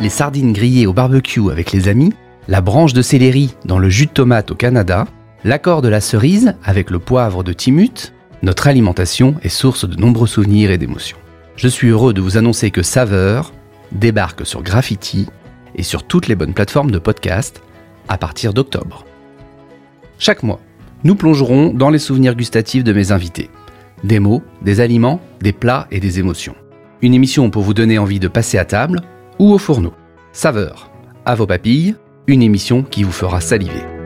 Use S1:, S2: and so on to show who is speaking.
S1: les sardines grillées au barbecue avec les amis, la branche de céleri dans le jus de tomate au Canada, l'accord de la cerise avec le poivre de Timut, notre alimentation est source de nombreux souvenirs et d'émotions. Je suis heureux de vous annoncer que Saveur débarque sur Graffiti et sur toutes les bonnes plateformes de podcast à partir d'octobre. Chaque mois, nous plongerons dans les souvenirs gustatifs de mes invités. Des mots, des aliments, des plats et des émotions. Une émission pour vous donner envie de passer à table ou au fourneau. Saveur, à vos papilles, une émission qui vous fera saliver.